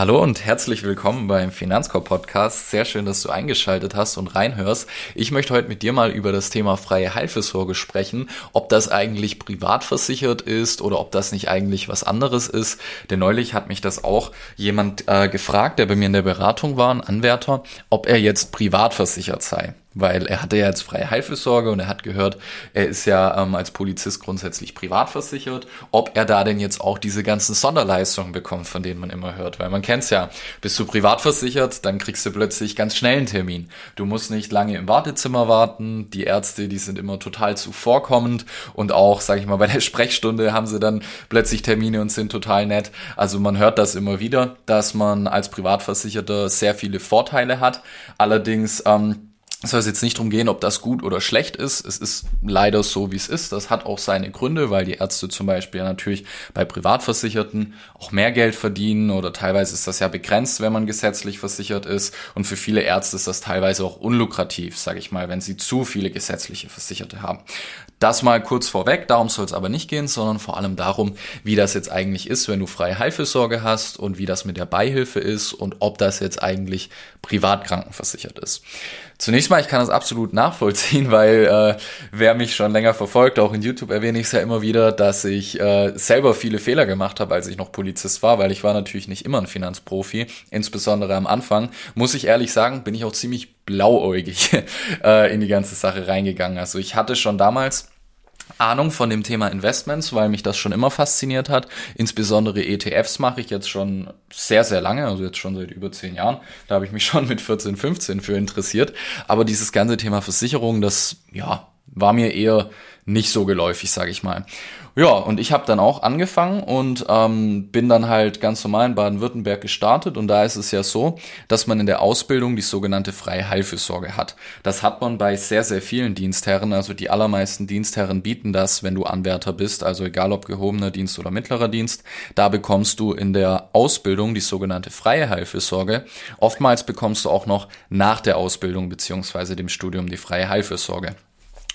Hallo und herzlich willkommen beim Finanzkorb Podcast. Sehr schön, dass du eingeschaltet hast und reinhörst. Ich möchte heute mit dir mal über das Thema freie Heilfürsorge sprechen, ob das eigentlich privat versichert ist oder ob das nicht eigentlich was anderes ist. Denn neulich hat mich das auch jemand äh, gefragt, der bei mir in der Beratung war, ein Anwärter, ob er jetzt privat versichert sei weil er hatte ja jetzt freie Heilfürsorge und er hat gehört, er ist ja ähm, als Polizist grundsätzlich privat versichert, ob er da denn jetzt auch diese ganzen Sonderleistungen bekommt, von denen man immer hört, weil man kennt's ja, bist du privat versichert, dann kriegst du plötzlich ganz schnell einen Termin. Du musst nicht lange im Wartezimmer warten, die Ärzte, die sind immer total zuvorkommend und auch, sag ich mal, bei der Sprechstunde haben sie dann plötzlich Termine und sind total nett. Also man hört das immer wieder, dass man als Privatversicherter sehr viele Vorteile hat. Allerdings ähm, es soll jetzt nicht darum gehen, ob das gut oder schlecht ist. Es ist leider so, wie es ist. Das hat auch seine Gründe, weil die Ärzte zum Beispiel natürlich bei Privatversicherten auch mehr Geld verdienen oder teilweise ist das ja begrenzt, wenn man gesetzlich versichert ist. Und für viele Ärzte ist das teilweise auch unlukrativ, sage ich mal, wenn sie zu viele gesetzliche Versicherte haben. Das mal kurz vorweg, darum soll es aber nicht gehen, sondern vor allem darum, wie das jetzt eigentlich ist, wenn du freie Heilfürsorge hast und wie das mit der Beihilfe ist und ob das jetzt eigentlich privat krankenversichert ist. Zunächst mal, ich kann das absolut nachvollziehen, weil äh, wer mich schon länger verfolgt, auch in YouTube erwähne ich es ja immer wieder, dass ich äh, selber viele Fehler gemacht habe, als ich noch Polizist war, weil ich war natürlich nicht immer ein Finanzprofi, insbesondere am Anfang. Muss ich ehrlich sagen, bin ich auch ziemlich blauäugig äh, in die ganze Sache reingegangen. Also ich hatte schon damals Ahnung von dem Thema Investments, weil mich das schon immer fasziniert hat. Insbesondere ETFs mache ich jetzt schon sehr, sehr lange, also jetzt schon seit über zehn Jahren. Da habe ich mich schon mit 14, 15 für interessiert. Aber dieses ganze Thema Versicherung, das, ja, war mir eher nicht so geläufig, sage ich mal. Ja, und ich habe dann auch angefangen und ähm, bin dann halt ganz normal in Baden-Württemberg gestartet. Und da ist es ja so, dass man in der Ausbildung die sogenannte freie Heilfürsorge hat. Das hat man bei sehr, sehr vielen Dienstherren. Also die allermeisten Dienstherren bieten das, wenn du Anwärter bist, also egal ob gehobener Dienst oder mittlerer Dienst. Da bekommst du in der Ausbildung die sogenannte freie Heilfürsorge. Oftmals bekommst du auch noch nach der Ausbildung beziehungsweise dem Studium die freie Heilfürsorge.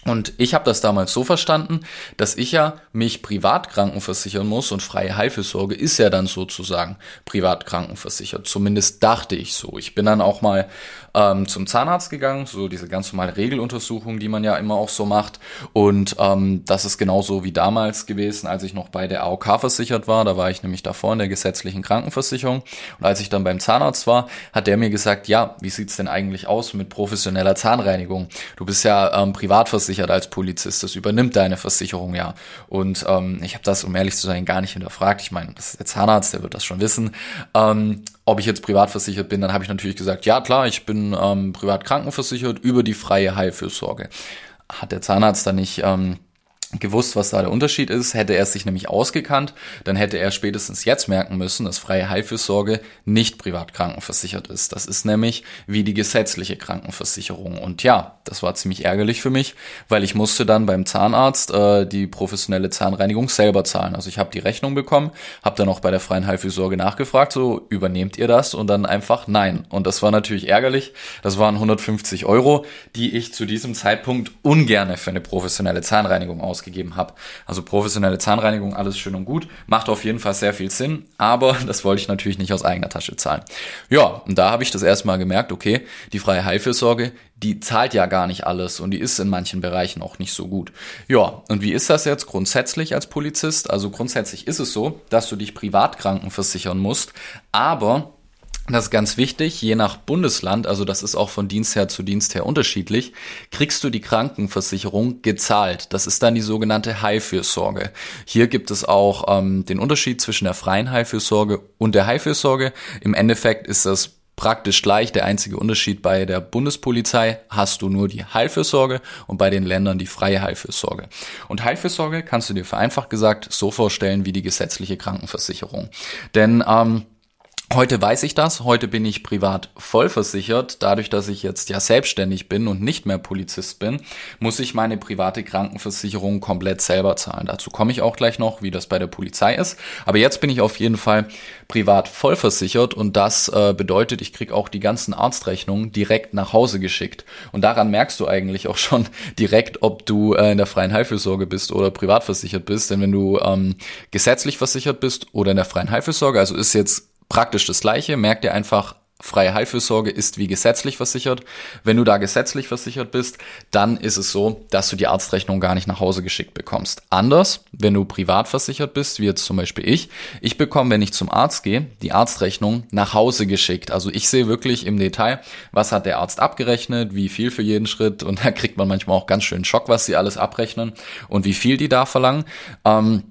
Und ich habe das damals so verstanden, dass ich ja mich privat krankenversichern muss und freie Heilfürsorge ist ja dann sozusagen privat krankenversichert. Zumindest dachte ich so. Ich bin dann auch mal ähm, zum Zahnarzt gegangen, so diese ganz normale Regeluntersuchung, die man ja immer auch so macht. Und ähm, das ist genauso wie damals gewesen, als ich noch bei der AOK versichert war. Da war ich nämlich davor in der gesetzlichen Krankenversicherung. Und als ich dann beim Zahnarzt war, hat der mir gesagt, ja, wie sieht's denn eigentlich aus mit professioneller Zahnreinigung? Du bist ja ähm, privat versichert versichert als Polizist. Das übernimmt deine Versicherung ja. Und ähm, ich habe das, um ehrlich zu sein, gar nicht hinterfragt. Ich meine, das ist der Zahnarzt, der wird das schon wissen. Ähm, ob ich jetzt privat versichert bin, dann habe ich natürlich gesagt, ja klar, ich bin ähm, privat krankenversichert über die freie Heilfürsorge. Hat der Zahnarzt dann nicht ähm, gewusst, was da der Unterschied ist. Hätte er sich nämlich ausgekannt, dann hätte er spätestens jetzt merken müssen, dass freie Heilfürsorge nicht privat krankenversichert ist. Das ist nämlich wie die gesetzliche Krankenversicherung. Und ja, das war ziemlich ärgerlich für mich, weil ich musste dann beim Zahnarzt äh, die professionelle Zahnreinigung selber zahlen. Also ich habe die Rechnung bekommen, habe dann auch bei der freien Heilfürsorge nachgefragt, so übernehmt ihr das? Und dann einfach nein. Und das war natürlich ärgerlich. Das waren 150 Euro, die ich zu diesem Zeitpunkt ungerne für eine professionelle Zahnreinigung ausgegeben ausgegeben habe. Also professionelle Zahnreinigung, alles schön und gut, macht auf jeden Fall sehr viel Sinn, aber das wollte ich natürlich nicht aus eigener Tasche zahlen. Ja, und da habe ich das erstmal gemerkt, okay, die freie Heilfürsorge, die zahlt ja gar nicht alles und die ist in manchen Bereichen auch nicht so gut. Ja, und wie ist das jetzt grundsätzlich als Polizist? Also grundsätzlich ist es so, dass du dich privat krankenversichern musst, aber das ist ganz wichtig, je nach Bundesland, also das ist auch von Dienstherr zu Dienstherr unterschiedlich, kriegst du die Krankenversicherung gezahlt. Das ist dann die sogenannte Heilfürsorge. Hier gibt es auch ähm, den Unterschied zwischen der freien Heilfürsorge und der Heilfürsorge. Im Endeffekt ist das praktisch gleich. Der einzige Unterschied bei der Bundespolizei hast du nur die Heilfürsorge und bei den Ländern die freie Heilfürsorge. Und Heilfürsorge kannst du dir vereinfacht gesagt so vorstellen wie die gesetzliche Krankenversicherung. Denn ähm, Heute weiß ich das, heute bin ich privat vollversichert. Dadurch, dass ich jetzt ja selbstständig bin und nicht mehr Polizist bin, muss ich meine private Krankenversicherung komplett selber zahlen. Dazu komme ich auch gleich noch, wie das bei der Polizei ist. Aber jetzt bin ich auf jeden Fall privat vollversichert und das äh, bedeutet, ich kriege auch die ganzen Arztrechnungen direkt nach Hause geschickt. Und daran merkst du eigentlich auch schon direkt, ob du äh, in der freien Heilfürsorge bist oder privat versichert bist. Denn wenn du ähm, gesetzlich versichert bist oder in der freien Heilfürsorge, also ist jetzt praktisch das gleiche. Merk dir einfach, freie Heilfürsorge ist wie gesetzlich versichert. Wenn du da gesetzlich versichert bist, dann ist es so, dass du die Arztrechnung gar nicht nach Hause geschickt bekommst. Anders, wenn du privat versichert bist, wie jetzt zum Beispiel ich, ich bekomme, wenn ich zum Arzt gehe, die Arztrechnung nach Hause geschickt. Also ich sehe wirklich im Detail, was hat der Arzt abgerechnet, wie viel für jeden Schritt und da kriegt man manchmal auch ganz schön Schock, was sie alles abrechnen und wie viel die da verlangen. Ähm,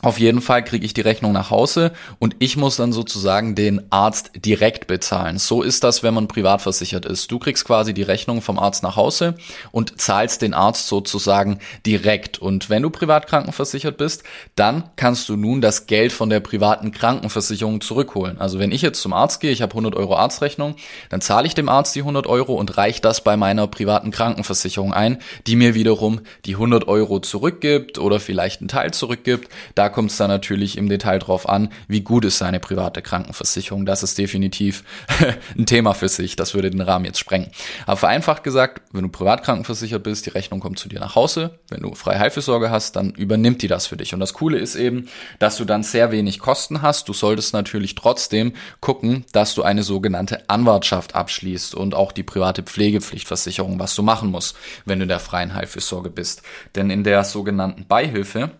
auf jeden Fall kriege ich die Rechnung nach Hause und ich muss dann sozusagen den Arzt direkt bezahlen. So ist das, wenn man privat versichert ist. Du kriegst quasi die Rechnung vom Arzt nach Hause und zahlst den Arzt sozusagen direkt. Und wenn du privat krankenversichert bist, dann kannst du nun das Geld von der privaten Krankenversicherung zurückholen. Also wenn ich jetzt zum Arzt gehe, ich habe 100 Euro Arztrechnung, dann zahle ich dem Arzt die 100 Euro und reiche das bei meiner privaten Krankenversicherung ein, die mir wiederum die 100 Euro zurückgibt oder vielleicht einen Teil zurückgibt. Da kommt es dann natürlich im Detail drauf an, wie gut ist seine private Krankenversicherung. Das ist definitiv ein Thema für sich. Das würde den Rahmen jetzt sprengen. Aber vereinfacht gesagt, wenn du privat krankenversichert bist, die Rechnung kommt zu dir nach Hause. Wenn du freie Heilfürsorge hast, dann übernimmt die das für dich. Und das Coole ist eben, dass du dann sehr wenig Kosten hast. Du solltest natürlich trotzdem gucken, dass du eine sogenannte Anwartschaft abschließt und auch die private Pflegepflichtversicherung, was du machen musst, wenn du in der freien Heilfürsorge bist. Denn in der sogenannten Beihilfe,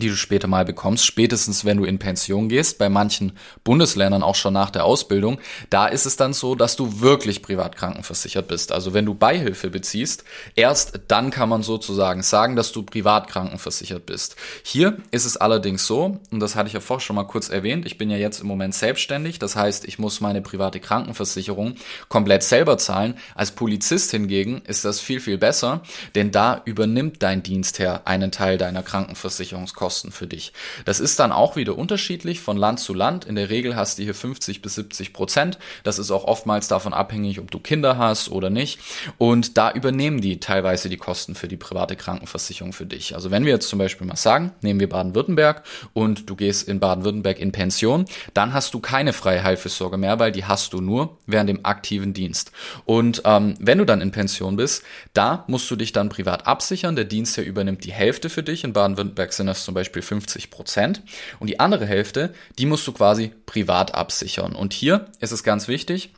die du später mal bekommst, spätestens wenn du in Pension gehst, bei manchen Bundesländern auch schon nach der Ausbildung, da ist es dann so, dass du wirklich privat krankenversichert bist. Also wenn du Beihilfe beziehst, erst dann kann man sozusagen sagen, dass du privat krankenversichert bist. Hier ist es allerdings so, und das hatte ich ja vorher schon mal kurz erwähnt, ich bin ja jetzt im Moment selbstständig, das heißt, ich muss meine private Krankenversicherung komplett selber zahlen. Als Polizist hingegen ist das viel, viel besser, denn da übernimmt dein Dienstherr einen Teil deiner Krankenversicherungskosten Kosten für dich. Das ist dann auch wieder unterschiedlich von Land zu Land. In der Regel hast du hier 50 bis 70 Prozent. Das ist auch oftmals davon abhängig, ob du Kinder hast oder nicht. Und da übernehmen die teilweise die Kosten für die private Krankenversicherung für dich. Also wenn wir jetzt zum Beispiel mal sagen, nehmen wir Baden-Württemberg und du gehst in Baden-Württemberg in Pension, dann hast du keine freie Heilfürsorge mehr, weil die hast du nur während dem aktiven Dienst. Und ähm, wenn du dann in Pension bist, da musst du dich dann privat absichern. Der Dienst, der übernimmt die Hälfte für dich. In Baden-Württemberg sind das zum zum Beispiel 50 Prozent. Und die andere Hälfte, die musst du quasi privat absichern. Und hier ist es ganz wichtig,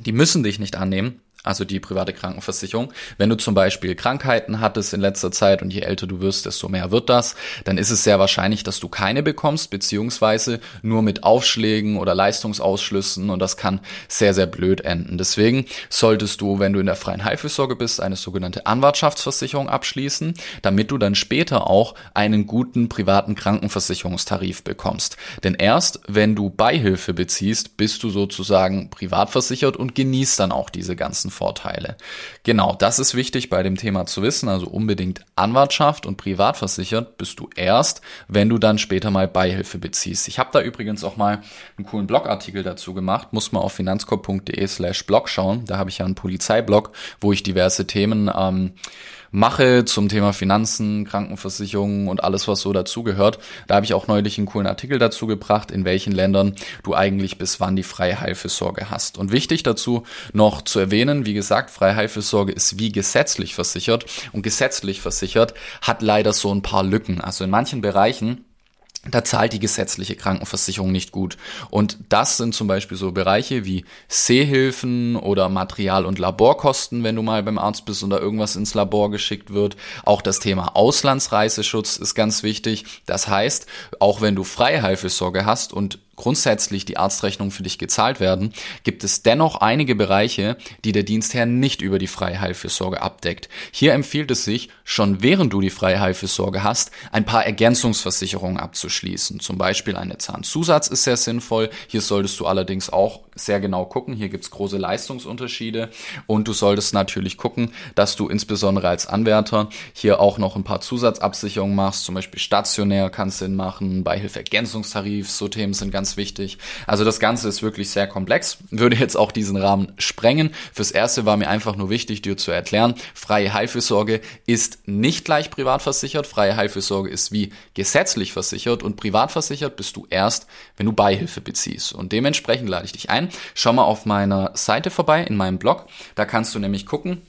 die müssen dich nicht annehmen, also die private Krankenversicherung. Wenn du zum Beispiel Krankheiten hattest in letzter Zeit und je älter du wirst, desto mehr wird das, dann ist es sehr wahrscheinlich, dass du keine bekommst, beziehungsweise nur mit Aufschlägen oder Leistungsausschlüssen und das kann sehr, sehr blöd enden. Deswegen solltest du, wenn du in der freien Heilfürsorge bist, eine sogenannte Anwartschaftsversicherung abschließen, damit du dann später auch einen guten privaten Krankenversicherungstarif bekommst. Denn erst, wenn du Beihilfe beziehst, bist du sozusagen privat versichert und genießt dann auch diese ganzen Vorteile. Genau, das ist wichtig bei dem Thema zu wissen. Also unbedingt Anwartschaft und privat versichert bist du erst, wenn du dann später mal Beihilfe beziehst. Ich habe da übrigens auch mal einen coolen Blogartikel dazu gemacht. Muss mal auf finanzkorb.de slash blog schauen. Da habe ich ja einen Polizeiblog, wo ich diverse Themen ähm, mache zum Thema Finanzen, Krankenversicherung und alles, was so dazugehört. Da habe ich auch neulich einen coolen Artikel dazu gebracht, in welchen Ländern du eigentlich bis wann die freie Heilfürsorge hast. Und wichtig dazu noch zu erwähnen, wie gesagt, freie Heilfürsorge ist wie gesetzlich versichert und gesetzlich versichert hat leider so ein paar Lücken. Also in manchen Bereichen da zahlt die gesetzliche Krankenversicherung nicht gut. Und das sind zum Beispiel so Bereiche wie Sehhilfen oder Material- und Laborkosten, wenn du mal beim Arzt bist und da irgendwas ins Labor geschickt wird. Auch das Thema Auslandsreiseschutz ist ganz wichtig. Das heißt, auch wenn du Freiheilfürsorge hast und grundsätzlich die Arztrechnungen für dich gezahlt werden, gibt es dennoch einige Bereiche, die der Dienstherr nicht über die Freiheilfürsorge abdeckt. Hier empfiehlt es sich, schon während du die Freiheilfürsorge hast, ein paar Ergänzungsversicherungen abzuschließen. Zum Beispiel eine Zahnzusatz ist sehr sinnvoll. Hier solltest du allerdings auch sehr genau gucken. Hier gibt es große Leistungsunterschiede und du solltest natürlich gucken, dass du insbesondere als Anwärter hier auch noch ein paar Zusatzabsicherungen machst. Zum Beispiel stationär kann Sinn machen, Beihilfe-Ergänzungstarif, so Themen sind ganz ganz wichtig. Also das Ganze ist wirklich sehr komplex, würde jetzt auch diesen Rahmen sprengen. Fürs Erste war mir einfach nur wichtig, dir zu erklären, freie Heilfürsorge ist nicht gleich privat versichert. Freie Heilfürsorge ist wie gesetzlich versichert und privat versichert bist du erst, wenn du Beihilfe beziehst. Und dementsprechend lade ich dich ein. Schau mal auf meiner Seite vorbei, in meinem Blog. Da kannst du nämlich gucken,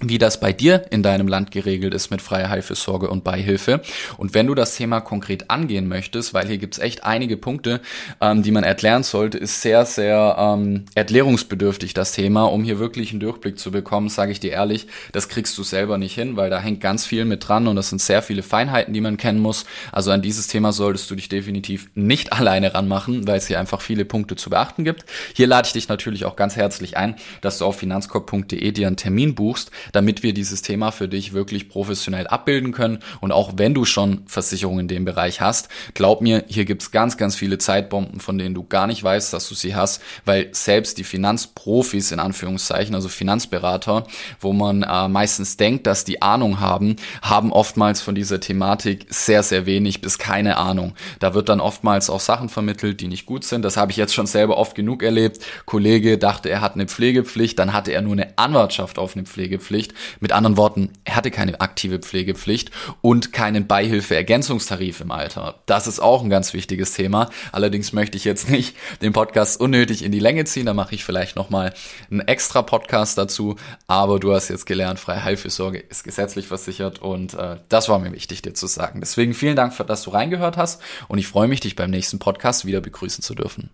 wie das bei dir in deinem Land geregelt ist mit freier Heilfürsorge und Beihilfe. Und wenn du das Thema konkret angehen möchtest, weil hier gibt's echt einige Punkte, ähm, die man erklären sollte, ist sehr, sehr ähm, erklärungsbedürftig das Thema. Um hier wirklich einen Durchblick zu bekommen, sage ich dir ehrlich, das kriegst du selber nicht hin, weil da hängt ganz viel mit dran und das sind sehr viele Feinheiten, die man kennen muss. Also an dieses Thema solltest du dich definitiv nicht alleine ranmachen, weil es hier einfach viele Punkte zu beachten gibt. Hier lade ich dich natürlich auch ganz herzlich ein, dass du auf finanzkorb.de dir einen Termin buchst, damit wir dieses Thema für dich wirklich professionell abbilden können. Und auch wenn du schon Versicherungen in dem Bereich hast, glaub mir, hier gibt's ganz, ganz viele Zeitbomben, von denen du gar nicht weißt, dass du sie hast, weil selbst die Finanzprofis in Anführungszeichen, also Finanzberater, wo man äh, meistens denkt, dass die Ahnung haben, haben oftmals von dieser Thematik sehr, sehr wenig bis keine Ahnung. Da wird dann oftmals auch Sachen vermittelt, die nicht gut sind. Das habe ich jetzt schon selber oft genug erlebt. Kollege dachte, er hat eine Pflegepflicht, dann hatte er nur eine Anwartschaft auf eine Pflegepflicht Pflegepflicht. Mit anderen Worten, er hatte keine aktive Pflegepflicht und keinen Beihilfeergänzungstarif im Alter. Das ist auch ein ganz wichtiges Thema. Allerdings möchte ich jetzt nicht den Podcast unnötig in die Länge ziehen. Da mache ich vielleicht nochmal einen extra Podcast dazu. Aber du hast jetzt gelernt, freie Heilfürsorge ist gesetzlich versichert und äh, das war mir wichtig, dir zu sagen. Deswegen vielen Dank, dass du reingehört hast und ich freue mich, dich beim nächsten Podcast wieder begrüßen zu dürfen.